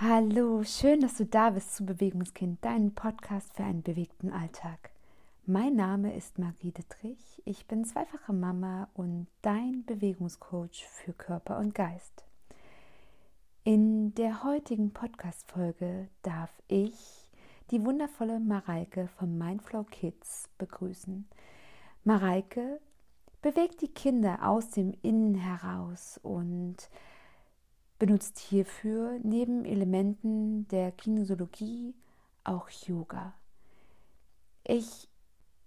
Hallo, schön, dass du da bist zu Bewegungskind, deinem Podcast für einen bewegten Alltag. Mein Name ist Marie Dittrich, ich bin zweifache Mama und dein Bewegungscoach für Körper und Geist. In der heutigen Podcast-Folge darf ich die wundervolle Mareike von Mindflow Kids begrüßen. Mareike bewegt die Kinder aus dem Innen heraus und benutzt hierfür neben Elementen der Kinesiologie auch Yoga. Ich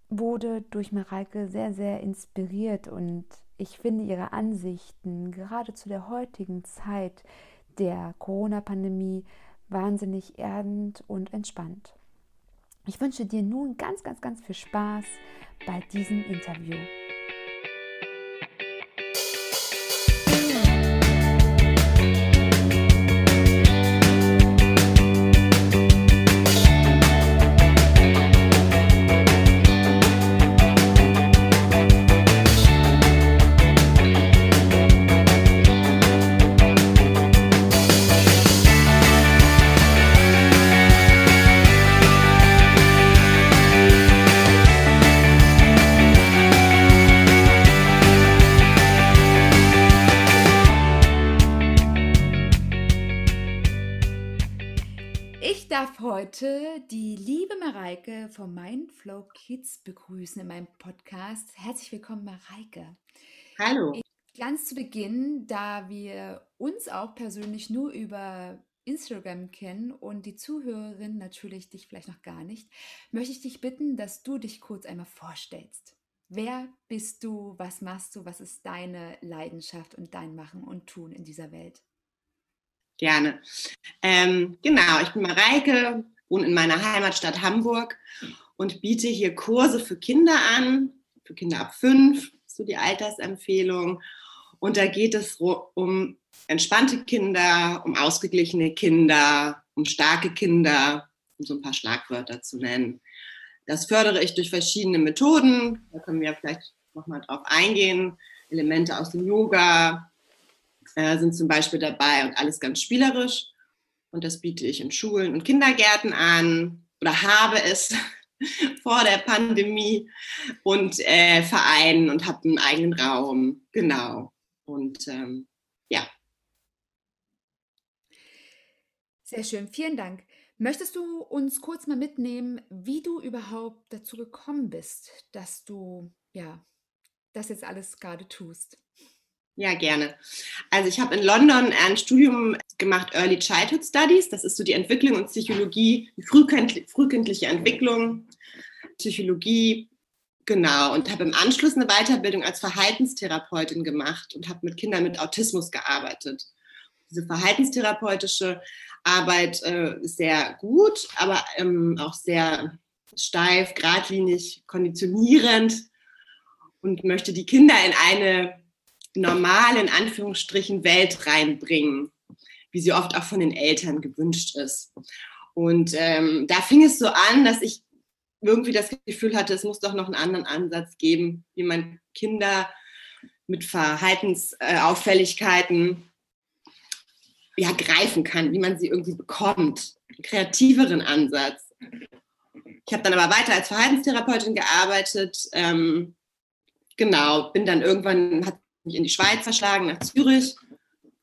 wurde durch Mareike sehr, sehr inspiriert und ich finde ihre Ansichten gerade zu der heutigen Zeit der Corona-Pandemie wahnsinnig erdend und entspannt. Ich wünsche dir nun ganz, ganz, ganz viel Spaß bei diesem Interview. Mindflow Kids begrüßen in meinem Podcast. Herzlich willkommen, Mareike. Hallo. Ganz zu Beginn, da wir uns auch persönlich nur über Instagram kennen und die Zuhörerin natürlich dich vielleicht noch gar nicht, möchte ich dich bitten, dass du dich kurz einmal vorstellst. Wer bist du? Was machst du? Was ist deine Leidenschaft und dein Machen und Tun in dieser Welt? Gerne. Ähm, genau, ich bin Mareike, wohne in meiner Heimatstadt Hamburg und biete hier Kurse für Kinder an, für Kinder ab fünf, so die Altersempfehlung. Und da geht es um entspannte Kinder, um ausgeglichene Kinder, um starke Kinder, um so ein paar Schlagwörter zu nennen. Das fördere ich durch verschiedene Methoden. Da können wir vielleicht nochmal drauf eingehen. Elemente aus dem Yoga äh, sind zum Beispiel dabei und alles ganz spielerisch. Und das biete ich in Schulen und Kindergärten an oder habe es vor der Pandemie und äh, Vereinen und habe einen eigenen Raum. Genau. Und ähm, ja. Sehr schön, vielen Dank. Möchtest du uns kurz mal mitnehmen, wie du überhaupt dazu gekommen bist, dass du ja das jetzt alles gerade tust? Ja, gerne. Also ich habe in London ein Studium gemacht, Early Childhood Studies. Das ist so die Entwicklung und Psychologie, frühkindliche Entwicklung, Psychologie, genau. Und habe im Anschluss eine Weiterbildung als Verhaltenstherapeutin gemacht und habe mit Kindern mit Autismus gearbeitet. Diese verhaltenstherapeutische Arbeit äh, ist sehr gut, aber ähm, auch sehr steif, geradlinig, konditionierend und möchte die Kinder in eine normale, in Anführungsstrichen, Welt reinbringen, wie sie oft auch von den Eltern gewünscht ist. Und ähm, da fing es so an, dass ich irgendwie das Gefühl hatte, es muss doch noch einen anderen Ansatz geben, wie man Kinder mit Verhaltensauffälligkeiten ja, greifen kann, wie man sie irgendwie bekommt. Einen kreativeren Ansatz. Ich habe dann aber weiter als Verhaltenstherapeutin gearbeitet. Ähm, genau, bin dann irgendwann, hat mich in die Schweiz verschlagen, nach Zürich.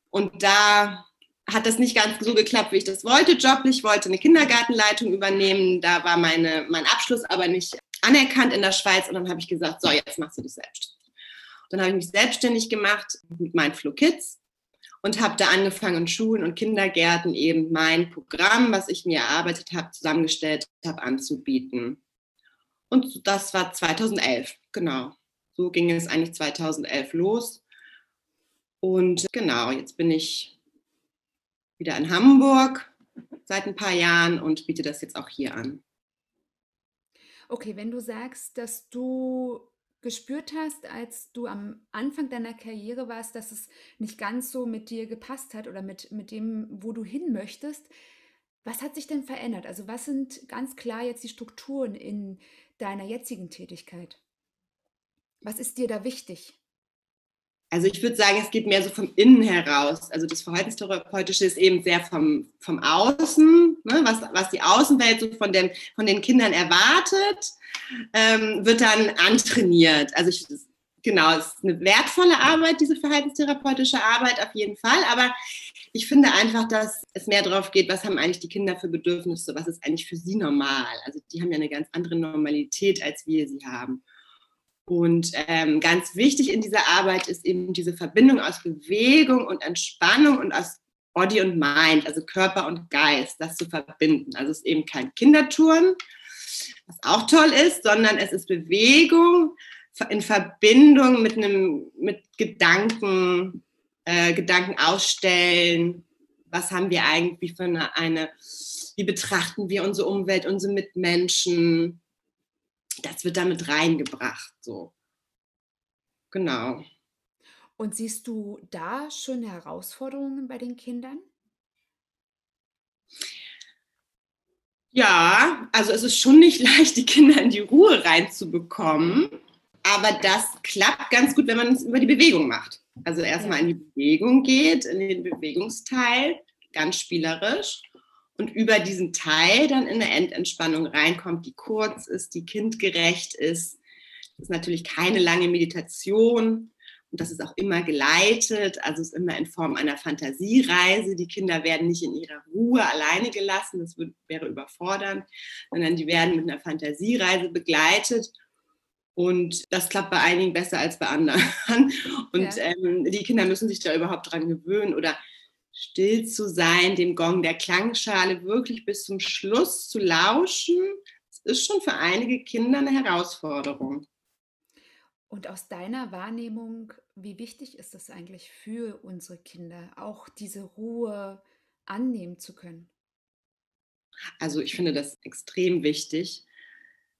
Und da hat das nicht ganz so geklappt, wie ich das wollte. Joblich ich wollte eine Kindergartenleitung übernehmen. Da war meine, mein Abschluss aber nicht anerkannt in der Schweiz. Und dann habe ich gesagt, so, jetzt machst du dich selbstständig. dann habe ich mich selbstständig gemacht mit Mindflow Kids und habe da angefangen, Schulen und Kindergärten eben mein Programm, was ich mir erarbeitet habe, zusammengestellt habe, anzubieten. Und das war 2011, genau. So ging es eigentlich 2011 los. Und genau, jetzt bin ich wieder in Hamburg seit ein paar Jahren und biete das jetzt auch hier an. Okay, wenn du sagst, dass du gespürt hast, als du am Anfang deiner Karriere warst, dass es nicht ganz so mit dir gepasst hat oder mit, mit dem, wo du hin möchtest, was hat sich denn verändert? Also was sind ganz klar jetzt die Strukturen in deiner jetzigen Tätigkeit? Was ist dir da wichtig? also ich würde sagen, es geht mehr so vom Innen heraus. Also das Verhaltenstherapeutische ist eben sehr vom, vom Außen, ne, was, was die Außenwelt so von, dem, von den Kindern erwartet, ähm, wird dann antrainiert. Also ich, genau, es ist eine wertvolle Arbeit, diese verhaltenstherapeutische Arbeit auf jeden Fall. Aber ich finde einfach, dass es mehr darauf geht, was haben eigentlich die Kinder für Bedürfnisse, was ist eigentlich für sie normal. Also die haben ja eine ganz andere Normalität, als wir sie haben. Und ähm, ganz wichtig in dieser Arbeit ist eben diese Verbindung aus Bewegung und Entspannung und aus Body und Mind, also Körper und Geist, das zu verbinden. Also es ist eben kein Kindertouren, was auch toll ist, sondern es ist Bewegung in Verbindung mit einem mit Gedanken, äh, Gedanken ausstellen. Was haben wir eigentlich für eine, eine, wie betrachten wir unsere Umwelt, unsere Mitmenschen? Das wird damit reingebracht. So. Genau. Und siehst du da schon Herausforderungen bei den Kindern? Ja, also es ist schon nicht leicht, die Kinder in die Ruhe reinzubekommen. Aber das klappt ganz gut, wenn man es über die Bewegung macht. Also erstmal in die Bewegung geht, in den Bewegungsteil, ganz spielerisch und über diesen Teil dann in eine Endentspannung reinkommt, die kurz ist, die kindgerecht ist. Das ist natürlich keine lange Meditation und das ist auch immer geleitet, also ist immer in Form einer Fantasiereise. Die Kinder werden nicht in ihrer Ruhe alleine gelassen, das wäre überfordernd, sondern die werden mit einer Fantasiereise begleitet. Und das klappt bei einigen besser als bei anderen. Und ja. ähm, die Kinder müssen sich da überhaupt dran gewöhnen oder still zu sein, dem Gong der Klangschale wirklich bis zum Schluss zu lauschen, das ist schon für einige Kinder eine Herausforderung. Und aus deiner Wahrnehmung, wie wichtig ist es eigentlich für unsere Kinder, auch diese Ruhe annehmen zu können? Also ich finde das extrem wichtig.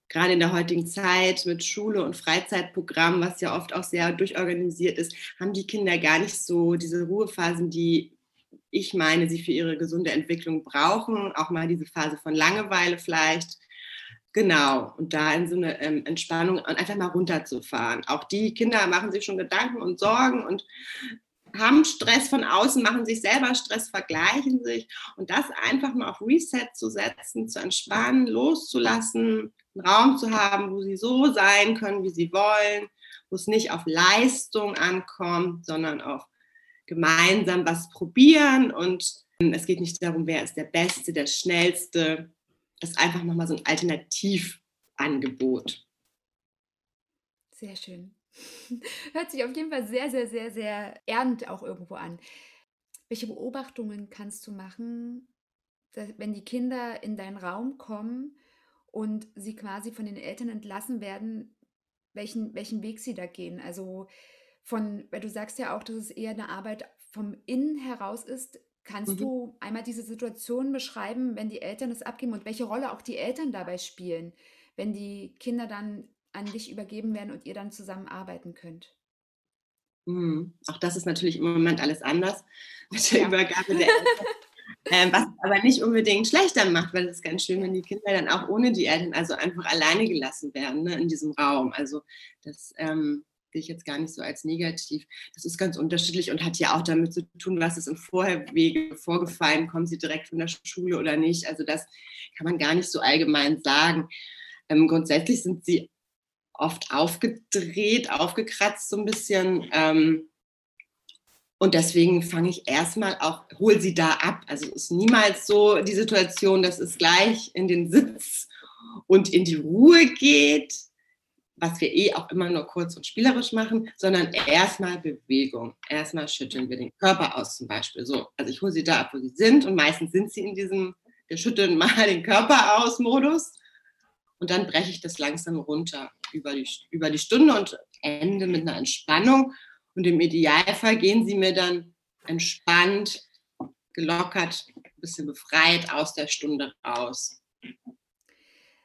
Gerade in der heutigen Zeit mit Schule und Freizeitprogramm, was ja oft auch sehr durchorganisiert ist, haben die Kinder gar nicht so diese Ruhephasen, die ich meine, sie für ihre gesunde Entwicklung brauchen. Auch mal diese Phase von Langeweile vielleicht. Genau, und da in so eine ähm, Entspannung und einfach mal runterzufahren. Auch die Kinder machen sich schon Gedanken und Sorgen und haben Stress von außen, machen sich selber Stress, vergleichen sich und das einfach mal auf Reset zu setzen, zu entspannen, loszulassen, einen Raum zu haben, wo sie so sein können, wie sie wollen, wo es nicht auf Leistung ankommt, sondern auf gemeinsam was probieren und ähm, es geht nicht darum, wer ist der Beste, der Schnellste. Das ist einfach nochmal so ein Alternativangebot. Sehr schön. Hört sich auf jeden Fall sehr, sehr, sehr, sehr ernst auch irgendwo an. Welche Beobachtungen kannst du machen, wenn die Kinder in deinen Raum kommen und sie quasi von den Eltern entlassen werden, welchen, welchen Weg sie da gehen? Also von, weil du sagst ja auch, dass es eher eine Arbeit vom Innen heraus ist. Kannst mhm. du einmal diese Situation beschreiben, wenn die Eltern es abgeben und welche Rolle auch die Eltern dabei spielen, wenn die Kinder dann an dich übergeben werden und ihr dann zusammen arbeiten könnt? Mhm. Auch das ist natürlich im Moment alles anders mit der ja. Übergabe der Eltern. ähm, was aber nicht unbedingt schlechter macht, weil es ist ganz schön, wenn die Kinder dann auch ohne die Eltern, also einfach alleine gelassen werden ne, in diesem Raum. Also das ähm, sehe ich jetzt gar nicht so als negativ. Das ist ganz unterschiedlich und hat ja auch damit zu tun, was ist im Vorherwege vorgefallen, kommen sie direkt von der Schule oder nicht. Also das kann man gar nicht so allgemein sagen. Ähm, grundsätzlich sind sie oft aufgedreht, aufgekratzt so ein bisschen. Ähm, und deswegen fange ich erstmal auch, hol sie da ab. Also es ist niemals so die Situation, dass es gleich in den Sitz und in die Ruhe geht, was wir eh auch immer nur kurz und spielerisch machen, sondern erstmal Bewegung. Erstmal schütteln wir den Körper aus zum Beispiel. So, also ich hole sie da ab, wo sie sind und meistens sind sie in diesem, wir schütteln mal den Körper aus Modus und dann breche ich das langsam runter über die, über die Stunde und ende mit einer Entspannung und im Idealfall gehen sie mir dann entspannt, gelockert, ein bisschen befreit aus der Stunde raus.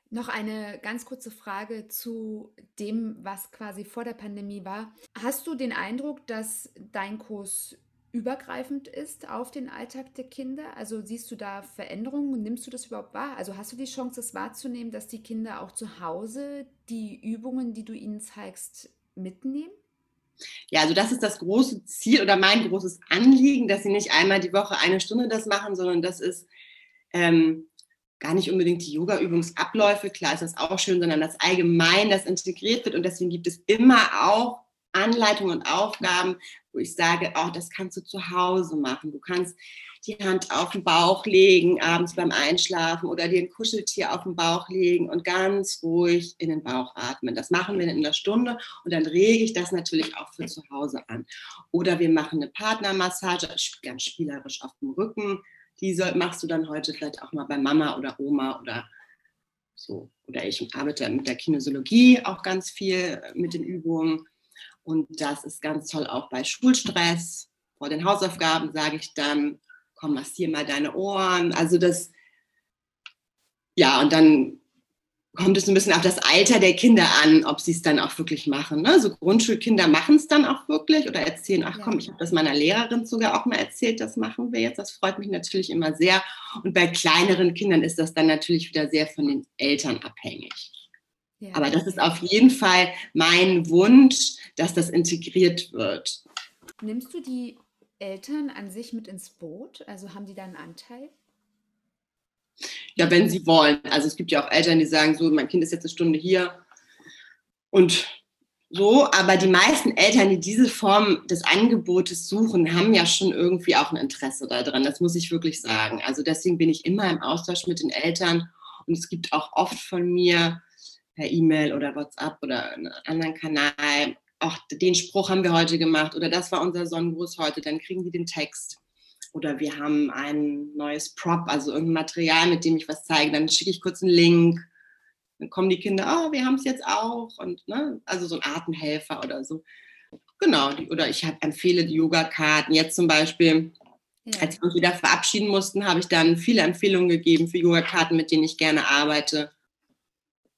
Noch eine ganz kurze Frage zu dem, was quasi vor der Pandemie war. Hast du den Eindruck, dass dein Kurs übergreifend ist auf den Alltag der Kinder? Also siehst du da Veränderungen? Nimmst du das überhaupt wahr? Also hast du die Chance, das wahrzunehmen, dass die Kinder auch zu Hause die Übungen, die du ihnen zeigst, mitnehmen? Ja, also das ist das große Ziel oder mein großes Anliegen, dass sie nicht einmal die Woche eine Stunde das machen, sondern das ist ähm, gar nicht unbedingt die Yoga-Übungsabläufe, klar ist das auch schön, sondern dass allgemein das integriert wird und deswegen gibt es immer auch Anleitungen und Aufgaben, wo ich sage, oh, das kannst du zu Hause machen. Du kannst die Hand auf den Bauch legen, abends beim Einschlafen oder dir ein Kuscheltier auf den Bauch legen und ganz ruhig in den Bauch atmen. Das machen wir in einer Stunde und dann rege ich das natürlich auch für zu Hause an. Oder wir machen eine Partnermassage, ganz spielerisch auf dem Rücken. Die machst du dann heute vielleicht auch mal bei Mama oder Oma oder so. Oder ich arbeite mit der Kinesiologie auch ganz viel mit den Übungen. Und das ist ganz toll auch bei Schulstress. Vor den Hausaufgaben sage ich dann, komm, massier mal deine Ohren. Also das, ja, und dann kommt es ein bisschen auf das Alter der Kinder an, ob sie es dann auch wirklich machen. Ne? So Grundschulkinder machen es dann auch wirklich oder erzählen, ach komm, ich habe das meiner Lehrerin sogar auch mal erzählt, das machen wir jetzt. Das freut mich natürlich immer sehr. Und bei kleineren Kindern ist das dann natürlich wieder sehr von den Eltern abhängig. Ja. Aber das ist auf jeden Fall mein Wunsch, dass das integriert wird. Nimmst du die Eltern an sich mit ins Boot? Also haben die da einen Anteil? Ja, wenn sie wollen. Also es gibt ja auch Eltern, die sagen so, mein Kind ist jetzt eine Stunde hier und so, aber die meisten Eltern, die diese Form des Angebotes suchen, haben ja schon irgendwie auch ein Interesse daran. Das muss ich wirklich sagen. Also deswegen bin ich immer im Austausch mit den Eltern und es gibt auch oft von mir per E-Mail oder WhatsApp oder einen anderen Kanal ach, den Spruch haben wir heute gemacht oder das war unser Sonnengruß heute, dann kriegen die den Text. Oder wir haben ein neues Prop, also irgendein Material, mit dem ich was zeige, dann schicke ich kurz einen Link. Dann kommen die Kinder, oh, wir haben es jetzt auch. Und ne, also so ein Atemhelfer oder so. Genau, die, oder ich hab, empfehle die Yoga-Karten. Jetzt zum Beispiel, ja. als wir uns wieder verabschieden mussten, habe ich dann viele Empfehlungen gegeben für Yoga-Karten, mit denen ich gerne arbeite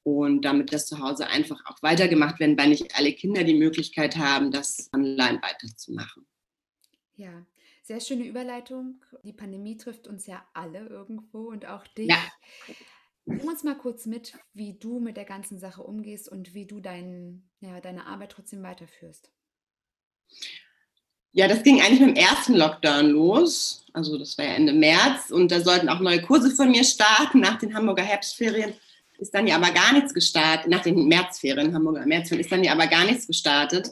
und damit das zu Hause einfach auch weitergemacht werden, weil nicht alle Kinder die Möglichkeit haben, das online weiterzumachen. Ja, sehr schöne Überleitung. Die Pandemie trifft uns ja alle irgendwo und auch dich. Ja. Nimm uns mal kurz mit, wie du mit der ganzen Sache umgehst und wie du dein, ja, deine Arbeit trotzdem weiterführst. Ja, das ging eigentlich mit dem ersten Lockdown los. Also das war ja Ende März und da sollten auch neue Kurse von mir starten nach den Hamburger Herbstferien ist dann ja aber gar nichts gestartet, nach den Märzferien, Hamburger Märzferien, ist dann ja aber gar nichts gestartet.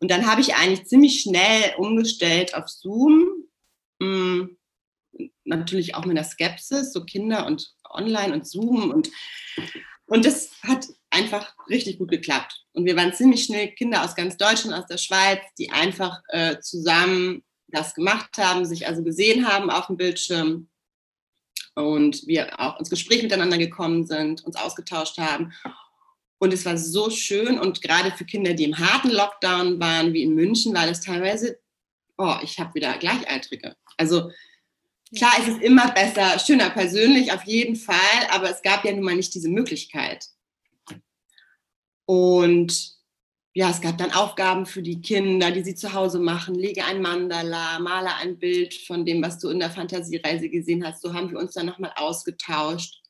Und dann habe ich eigentlich ziemlich schnell umgestellt auf Zoom. Hm, natürlich auch mit einer Skepsis, so Kinder und online und Zoom. Und, und das hat einfach richtig gut geklappt. Und wir waren ziemlich schnell Kinder aus ganz Deutschland, aus der Schweiz, die einfach äh, zusammen das gemacht haben, sich also gesehen haben auf dem Bildschirm und wir auch ins Gespräch miteinander gekommen sind, uns ausgetauscht haben. Und es war so schön und gerade für Kinder, die im harten Lockdown waren, wie in München, war das teilweise, oh, ich habe wieder Gleichaltrige. Also klar ist es immer besser, schöner persönlich auf jeden Fall, aber es gab ja nun mal nicht diese Möglichkeit. Und ja, es gab dann Aufgaben für die Kinder, die sie zu Hause machen. Lege ein Mandala, male ein Bild von dem, was du in der Fantasiereise gesehen hast. So haben wir uns dann nochmal ausgetauscht.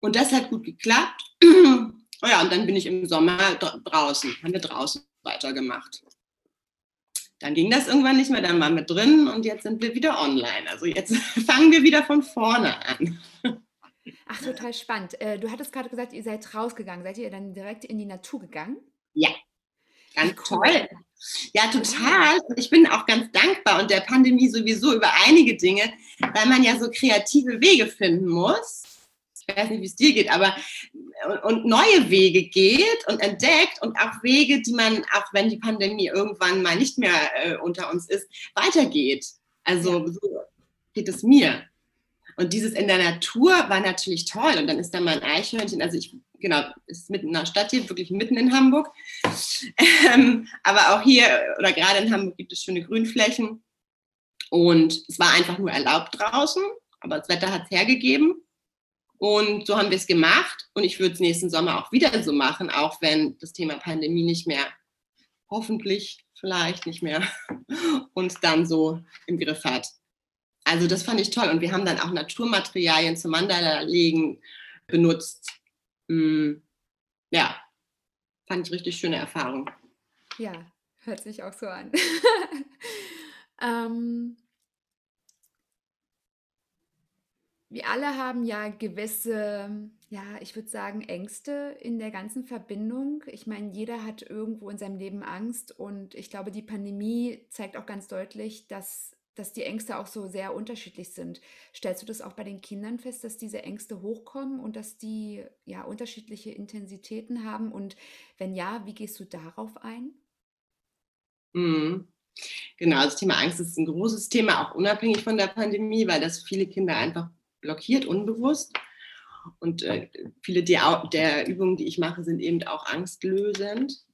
Und das hat gut geklappt. Oh ja, und dann bin ich im Sommer draußen, haben wir draußen weitergemacht. Dann ging das irgendwann nicht mehr, dann waren wir drin und jetzt sind wir wieder online. Also jetzt fangen wir wieder von vorne an. Ach, total spannend. Äh, du hattest gerade gesagt, ihr seid rausgegangen. Seid ihr dann direkt in die Natur gegangen? Ja, ganz cool. toll. Ja, total. Ich bin auch ganz dankbar und der Pandemie sowieso über einige Dinge, weil man ja so kreative Wege finden muss. Ich weiß nicht, wie es dir geht, aber und neue Wege geht und entdeckt und auch Wege, die man, auch wenn die Pandemie irgendwann mal nicht mehr äh, unter uns ist, weitergeht. Also so geht es mir. Und dieses in der Natur war natürlich toll. Und dann ist da mal ein Eichhörnchen. Also ich genau, ist mitten in der Stadt hier, wirklich mitten in Hamburg. Ähm, aber auch hier oder gerade in Hamburg gibt es schöne Grünflächen. Und es war einfach nur erlaubt draußen, aber das Wetter hat es hergegeben. Und so haben wir es gemacht. Und ich würde es nächsten Sommer auch wieder so machen, auch wenn das Thema Pandemie nicht mehr, hoffentlich vielleicht nicht mehr, uns dann so im Griff hat. Also das fand ich toll. Und wir haben dann auch Naturmaterialien zum Mandala legen benutzt. Mm, ja, fand ich richtig schöne Erfahrung. Ja, hört sich auch so an. ähm, wir alle haben ja gewisse, ja, ich würde sagen, Ängste in der ganzen Verbindung. Ich meine, jeder hat irgendwo in seinem Leben Angst und ich glaube, die Pandemie zeigt auch ganz deutlich, dass, dass die Ängste auch so sehr unterschiedlich sind. Stellst du das auch bei den Kindern fest, dass diese Ängste hochkommen und dass die ja unterschiedliche Intensitäten haben? Und wenn ja, wie gehst du darauf ein? Mhm. Genau, das Thema Angst ist ein großes Thema, auch unabhängig von der Pandemie, weil das viele Kinder einfach blockiert, unbewusst. Und äh, viele der, der Übungen, die ich mache, sind eben auch angstlösend.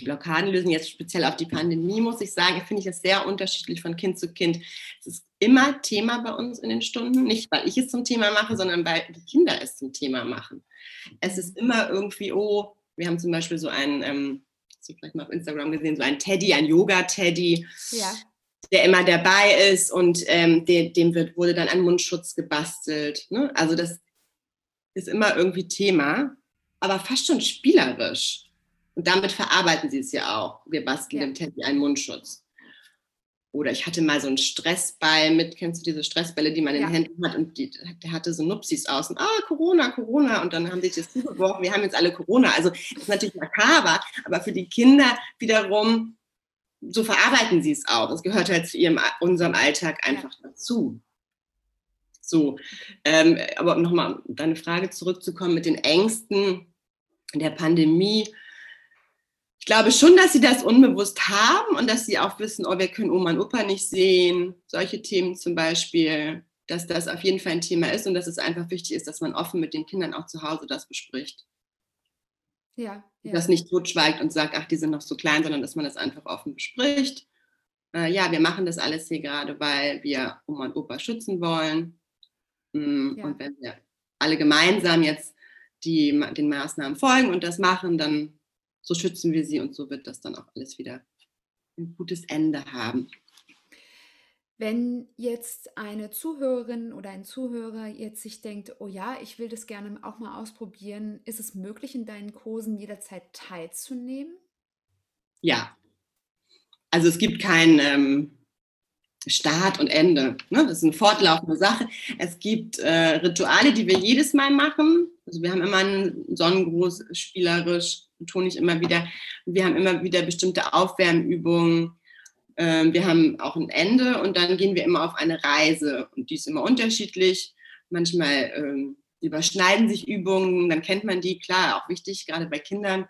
Blockaden lösen jetzt speziell auf die Pandemie, muss ich sagen, finde ich es sehr unterschiedlich von Kind zu Kind. Es ist immer Thema bei uns in den Stunden, nicht weil ich es zum Thema mache, sondern weil die Kinder es zum Thema machen. Es ist immer irgendwie, oh, wir haben zum Beispiel so einen, ähm, hast du vielleicht mal auf Instagram gesehen, so einen Teddy, ein Yoga-Teddy. Ja der immer dabei ist und ähm, dem, dem wird, wurde dann ein Mundschutz gebastelt. Ne? Also das ist immer irgendwie Thema, aber fast schon spielerisch. Und damit verarbeiten sie es ja auch. Wir basteln ja. dem Teddy einen Mundschutz. Oder ich hatte mal so einen Stressball mit, kennst du diese Stressbälle, die man in den Händen hat und die, der hatte so Nupsis aus und ah, Corona, Corona und dann haben sie sich das zugeworfen, wir haben jetzt alle Corona. Also das ist natürlich makaber, aber für die Kinder wiederum so verarbeiten sie es auch. Es gehört halt zu ihrem, unserem Alltag einfach ja. dazu. So, ähm, aber um nochmal deine Frage zurückzukommen mit den Ängsten der Pandemie. Ich glaube schon, dass sie das unbewusst haben und dass sie auch wissen, oh, wir können Oma und Opa nicht sehen. Solche Themen zum Beispiel, dass das auf jeden Fall ein Thema ist und dass es einfach wichtig ist, dass man offen mit den Kindern auch zu Hause das bespricht. Ja, ja. Das nicht totschweigt und sagt, ach, die sind noch so klein, sondern dass man das einfach offen bespricht. Äh, ja, wir machen das alles hier gerade, weil wir Oma und Opa schützen wollen. Mm, ja. Und wenn wir alle gemeinsam jetzt die, den Maßnahmen folgen und das machen, dann so schützen wir sie und so wird das dann auch alles wieder ein gutes Ende haben. Wenn jetzt eine Zuhörerin oder ein Zuhörer jetzt sich denkt, oh ja, ich will das gerne auch mal ausprobieren, ist es möglich, in deinen Kursen jederzeit teilzunehmen? Ja. Also es gibt kein ähm, Start und Ende. Ne? Das ist eine fortlaufende Sache. Es gibt äh, Rituale, die wir jedes Mal machen. Also wir haben immer einen Sonnengruß spielerisch, betone ich immer wieder. Wir haben immer wieder bestimmte Aufwärmübungen wir haben auch ein Ende und dann gehen wir immer auf eine Reise und die ist immer unterschiedlich. Manchmal ähm, überschneiden sich Übungen, dann kennt man die, klar, auch wichtig, gerade bei Kindern.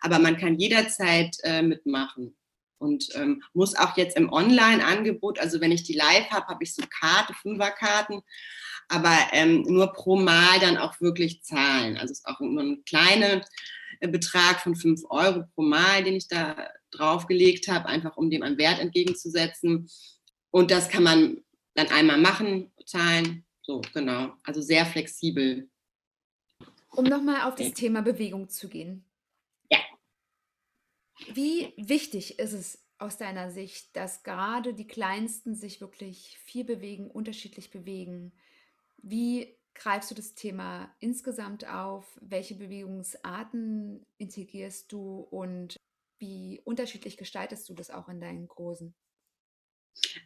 Aber man kann jederzeit äh, mitmachen und ähm, muss auch jetzt im Online-Angebot, also wenn ich die live habe, habe ich so Karte, Fünferkarten, aber ähm, nur pro Mal dann auch wirklich zahlen. Also es ist auch nur ein kleiner äh, Betrag von 5 Euro pro Mal, den ich da draufgelegt habe, einfach um dem einen Wert entgegenzusetzen. Und das kann man dann einmal machen, zahlen. So, genau. Also sehr flexibel. Um nochmal auf das Thema Bewegung zu gehen. Ja. Wie wichtig ist es aus deiner Sicht, dass gerade die Kleinsten sich wirklich viel bewegen, unterschiedlich bewegen? Wie greifst du das Thema insgesamt auf? Welche Bewegungsarten integrierst du und wie unterschiedlich gestaltest du das auch in deinen Kursen?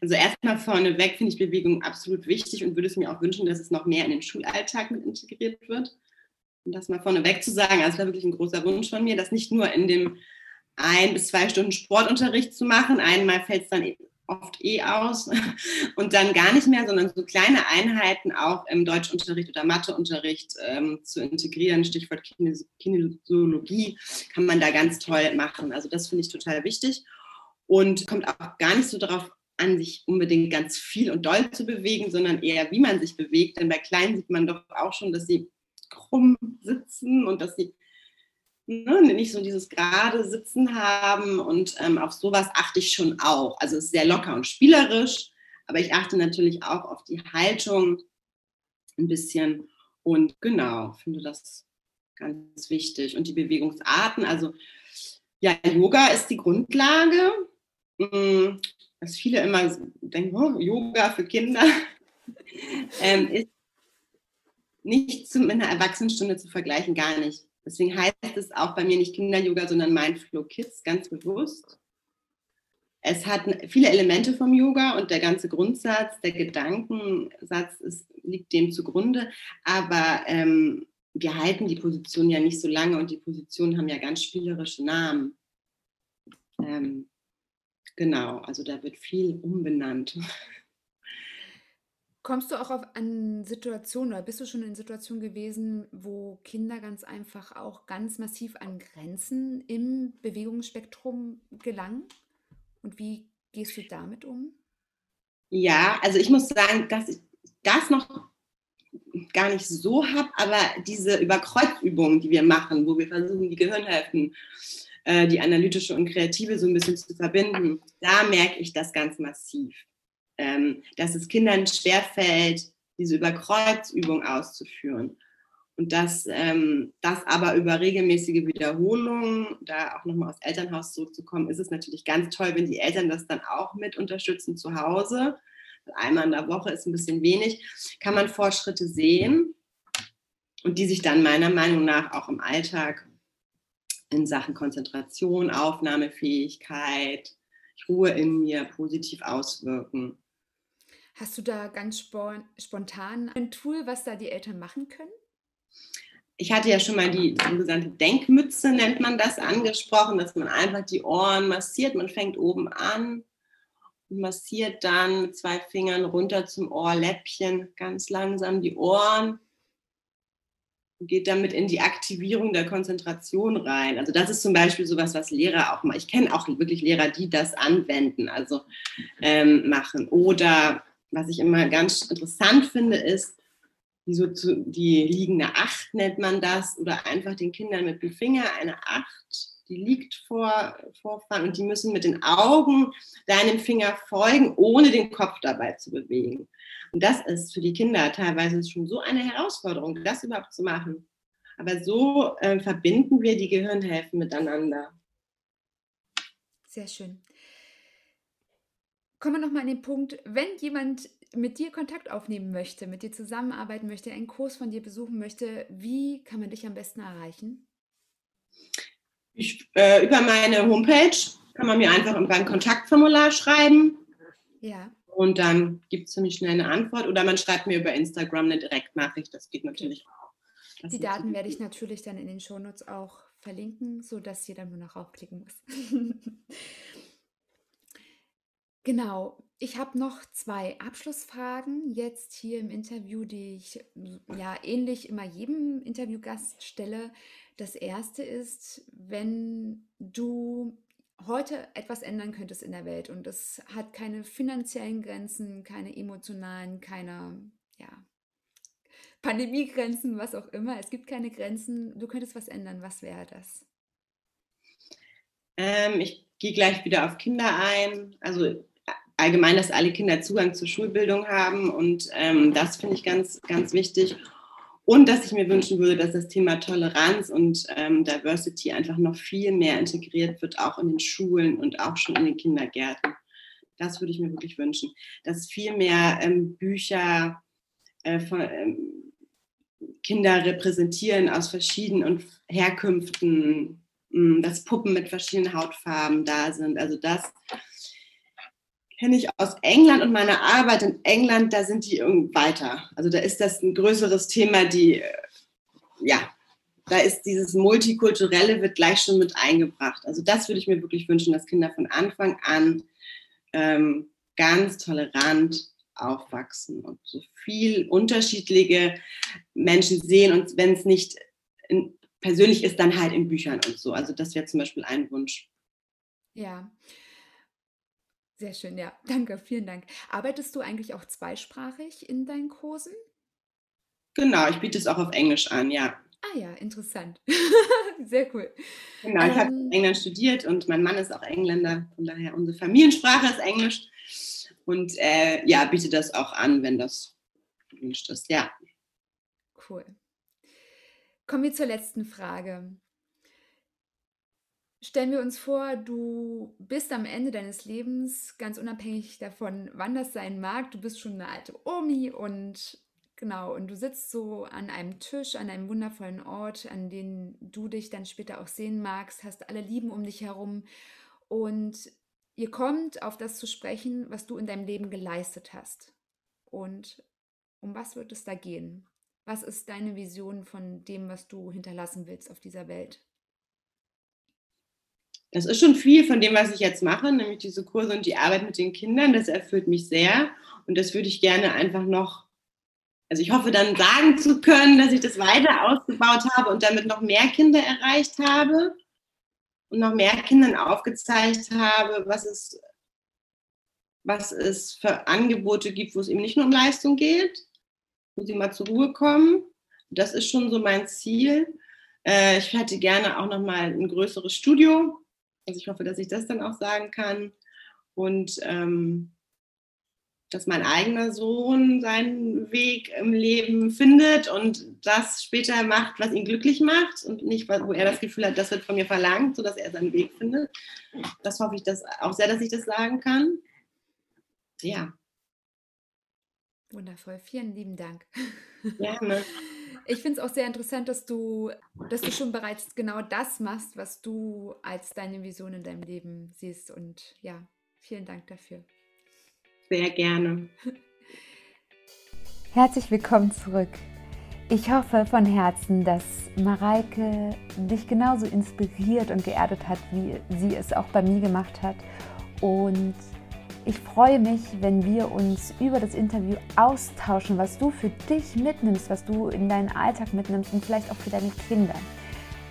Also erstmal vorneweg finde ich Bewegung absolut wichtig und würde es mir auch wünschen, dass es noch mehr in den Schulalltag mit integriert wird. Und das mal vorneweg zu sagen, also das war wirklich ein großer Wunsch von mir, das nicht nur in dem ein bis zwei Stunden Sportunterricht zu machen. Einmal fällt es dann oft eh aus und dann gar nicht mehr, sondern so kleine Einheiten auch im Deutschunterricht oder Matheunterricht ähm, zu integrieren. Stichwort Kinesiologie kann man da ganz toll machen. Also das finde ich total wichtig und kommt auch gar nicht so darauf an, sich unbedingt ganz viel und doll zu bewegen, sondern eher, wie man sich bewegt. Denn bei Kleinen sieht man doch auch schon, dass sie krumm sitzen und dass sie ne, nicht so dieses gerade Sitzen haben und ähm, auf sowas achte ich schon auch. Also es ist sehr locker und spielerisch, aber ich achte natürlich auch auf die Haltung ein bisschen und genau, finde das ganz wichtig. Und die Bewegungsarten, also ja, Yoga ist die Grundlage. Hm, was viele immer denken, oh, Yoga für Kinder, ähm, ist nicht zu, einer Erwachsenenstunde zu vergleichen, gar nicht Deswegen heißt es auch bei mir nicht Kinder-Yoga, sondern Mindflow Kids, ganz bewusst. Es hat viele Elemente vom Yoga und der ganze Grundsatz, der Gedankensatz ist, liegt dem zugrunde. Aber ähm, wir halten die Position ja nicht so lange und die Positionen haben ja ganz spielerische Namen. Ähm, genau, also da wird viel umbenannt. Kommst du auch auf an Situationen oder bist du schon in Situationen gewesen, wo Kinder ganz einfach auch ganz massiv an Grenzen im Bewegungsspektrum gelangen? Und wie gehst du damit um? Ja, also ich muss sagen, dass ich das noch gar nicht so habe, aber diese Überkreuzübungen, die wir machen, wo wir versuchen, die Gehirnhälften, äh, die analytische und kreative so ein bisschen zu verbinden, da merke ich das ganz massiv ähm, dass es Kindern schwerfällt, diese Überkreuzübung auszuführen. Und dass ähm, das aber über regelmäßige Wiederholungen, da auch nochmal aus Elternhaus zurückzukommen, ist es natürlich ganz toll, wenn die Eltern das dann auch mit unterstützen zu Hause. Einmal in der Woche ist ein bisschen wenig, kann man Fortschritte sehen und die sich dann meiner Meinung nach auch im Alltag in Sachen Konzentration, Aufnahmefähigkeit, Ruhe in mir positiv auswirken. Hast du da ganz spontan ein Tool, was da die Eltern machen können? Ich hatte ja schon mal die sogenannte Denkmütze, nennt man das, angesprochen, dass man einfach die Ohren massiert. Man fängt oben an und massiert dann mit zwei Fingern runter zum Ohrläppchen ganz langsam die Ohren und geht damit in die Aktivierung der Konzentration rein. Also das ist zum Beispiel sowas, was Lehrer auch mal, ich kenne auch wirklich Lehrer, die das anwenden, also ähm, machen. Oder was ich immer ganz interessant finde, ist, die, so zu, die liegende Acht nennt man das, oder einfach den Kindern mit dem Finger eine Acht, die liegt vor, vorfahren und die müssen mit den Augen deinem Finger folgen, ohne den Kopf dabei zu bewegen. Und das ist für die Kinder teilweise schon so eine Herausforderung, das überhaupt zu machen. Aber so äh, verbinden wir die Gehirnhälften miteinander. Sehr schön. Kommen wir nochmal an den Punkt, wenn jemand mit dir Kontakt aufnehmen möchte, mit dir zusammenarbeiten möchte, einen Kurs von dir besuchen möchte, wie kann man dich am besten erreichen? Ich, äh, über meine Homepage kann man mir einfach ein Kontaktformular schreiben. Ja. Und dann gibt es ziemlich schnell eine Antwort. Oder man schreibt mir über Instagram eine Direktnachricht. Das geht natürlich auch. Das Die Daten werde ich natürlich dann in den Shownotes auch verlinken, sodass jeder nur noch raufklicken muss. Genau. Ich habe noch zwei Abschlussfragen jetzt hier im Interview, die ich ja ähnlich immer jedem Interviewgast stelle. Das erste ist, wenn du heute etwas ändern könntest in der Welt und es hat keine finanziellen Grenzen, keine emotionalen, keine ja, Pandemiegrenzen, was auch immer. Es gibt keine Grenzen. Du könntest was ändern. Was wäre das? Ähm, ich gehe gleich wieder auf Kinder ein. Also allgemein, dass alle Kinder Zugang zur Schulbildung haben und ähm, das finde ich ganz, ganz wichtig. Und dass ich mir wünschen würde, dass das Thema Toleranz und ähm, Diversity einfach noch viel mehr integriert wird, auch in den Schulen und auch schon in den Kindergärten. Das würde ich mir wirklich wünschen, dass viel mehr ähm, Bücher äh, von ähm, Kinder repräsentieren aus verschiedenen Herkünften, mh, dass Puppen mit verschiedenen Hautfarben da sind. Also das kenne ich aus England und meiner Arbeit in England, da sind die irgendwie weiter. Also da ist das ein größeres Thema, die, äh, ja, da ist dieses Multikulturelle wird gleich schon mit eingebracht. Also das würde ich mir wirklich wünschen, dass Kinder von Anfang an ähm, ganz tolerant aufwachsen und so viel unterschiedliche Menschen sehen und wenn es nicht in, persönlich ist, dann halt in Büchern und so. Also das wäre zum Beispiel ein Wunsch. Ja, sehr schön, ja. Danke, vielen Dank. Arbeitest du eigentlich auch zweisprachig in deinen Kursen? Genau, ich biete es auch auf Englisch an, ja. Ah ja, interessant. Sehr cool. Genau, ich habe in ähm England studiert und mein Mann ist auch Engländer, von daher unsere Familiensprache ist Englisch. Und äh, ja, biete das auch an, wenn das gewünscht ist, ja. Cool. Kommen wir zur letzten Frage. Stellen wir uns vor, du bist am Ende deines Lebens, ganz unabhängig davon, wann das sein mag. Du bist schon eine alte Omi und Genau, und du sitzt so an einem Tisch, an einem wundervollen Ort, an den du dich dann später auch sehen magst, hast alle Lieben um dich herum und ihr kommt auf das zu sprechen, was du in deinem Leben geleistet hast. Und um was wird es da gehen? Was ist deine Vision von dem, was du hinterlassen willst auf dieser Welt? Das ist schon viel von dem, was ich jetzt mache, nämlich diese Kurse und die Arbeit mit den Kindern. Das erfüllt mich sehr und das würde ich gerne einfach noch, also ich hoffe dann sagen zu können, dass ich das weiter ausgebaut habe und damit noch mehr Kinder erreicht habe und noch mehr Kindern aufgezeigt habe, was es, was es für Angebote gibt, wo es eben nicht nur um Leistung geht, wo sie mal zur Ruhe kommen. Das ist schon so mein Ziel. Äh, ich hätte gerne auch noch mal ein größeres Studio. Also ich hoffe, dass ich das dann auch sagen kann. Und ähm, dass mein eigener Sohn seinen Weg im Leben findet und das später macht, was ihn glücklich macht und nicht, wo er das Gefühl hat, das wird von mir verlangt, sodass er seinen Weg findet. Das hoffe ich das auch sehr, dass ich das sagen kann. Ja. Wundervoll, vielen lieben Dank. Gerne. Ich finde es auch sehr interessant, dass du, dass du schon bereits genau das machst, was du als deine Vision in deinem Leben siehst. Und ja, vielen Dank dafür. Sehr gerne. Herzlich willkommen zurück. Ich hoffe von Herzen, dass Mareike dich genauso inspiriert und geerdet hat, wie sie es auch bei mir gemacht hat. Und ich freue mich, wenn wir uns über das Interview austauschen, was du für dich mitnimmst, was du in deinen Alltag mitnimmst und vielleicht auch für deine Kinder.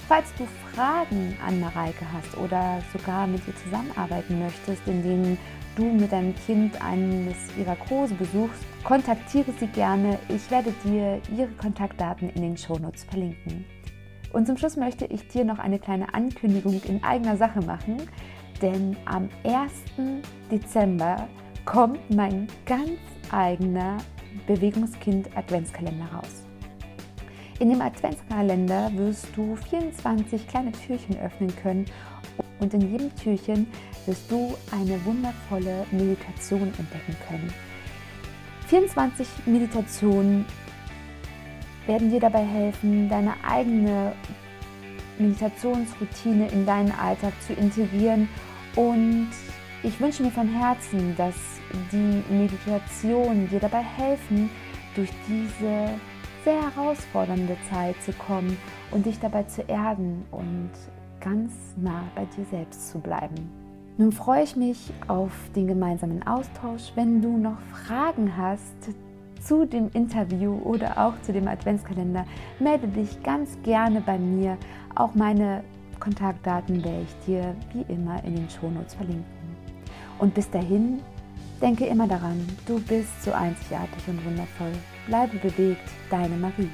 Falls du Fragen an Mareike hast oder sogar mit ihr zusammenarbeiten möchtest, in denen du mit deinem Kind eines ihrer Kurse besuchst, kontaktiere sie gerne. Ich werde dir ihre Kontaktdaten in den Shownotes verlinken. Und zum Schluss möchte ich dir noch eine kleine Ankündigung in eigener Sache machen, denn am 1. Dezember kommt mein ganz eigener Bewegungskind Adventskalender raus. In dem Adventskalender wirst du 24 kleine Türchen öffnen können und in jedem Türchen wirst du eine wundervolle Meditation entdecken können. 24 Meditationen werden dir dabei helfen, deine eigene Meditationsroutine in deinen Alltag zu integrieren und ich wünsche mir von Herzen, dass die Meditationen dir dabei helfen, durch diese sehr herausfordernde Zeit zu kommen und dich dabei zu erden und ganz nah bei dir selbst zu bleiben. Nun freue ich mich auf den gemeinsamen Austausch. Wenn du noch Fragen hast zu dem Interview oder auch zu dem Adventskalender, melde dich ganz gerne bei mir. Auch meine Kontaktdaten werde ich dir wie immer in den Shownotes verlinken. Und bis dahin, denke immer daran, du bist so einzigartig und wundervoll. Bleibe bewegt, deine Marie.